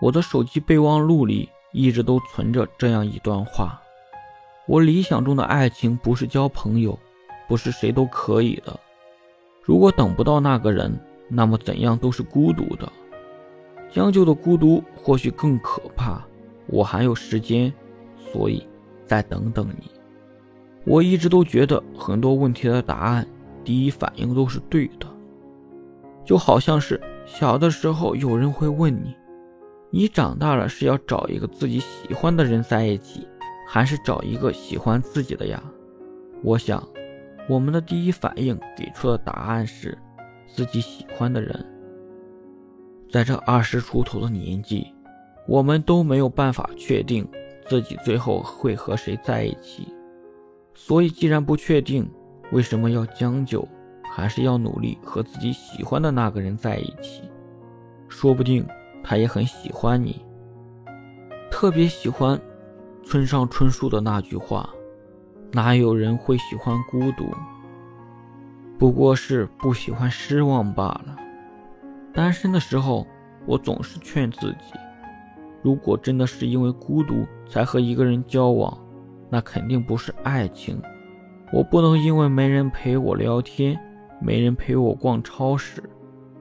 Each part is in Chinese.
我的手机备忘录里一直都存着这样一段话：我理想中的爱情不是交朋友，不是谁都可以的。如果等不到那个人，那么怎样都是孤独的。将就的孤独或许更可怕。我还有时间，所以再等等你。我一直都觉得很多问题的答案，第一反应都是对的。就好像是小的时候，有人会问你：“你长大了是要找一个自己喜欢的人在一起，还是找一个喜欢自己的呀？”我想，我们的第一反应给出的答案是自己喜欢的人。在这二十出头的年纪，我们都没有办法确定自己最后会和谁在一起。所以，既然不确定，为什么要将就？还是要努力和自己喜欢的那个人在一起，说不定他也很喜欢你。特别喜欢村上春树的那句话：“哪有人会喜欢孤独？不过是不喜欢失望罢了。”单身的时候，我总是劝自己：如果真的是因为孤独才和一个人交往，那肯定不是爱情。我不能因为没人陪我聊天。没人陪我逛超市，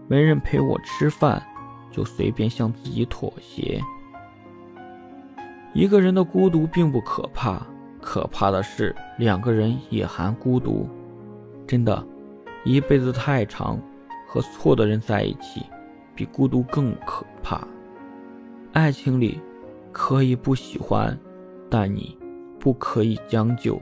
没人陪我吃饭，就随便向自己妥协。一个人的孤独并不可怕，可怕的是两个人也含孤独。真的，一辈子太长，和错的人在一起，比孤独更可怕。爱情里可以不喜欢，但你不可以将就。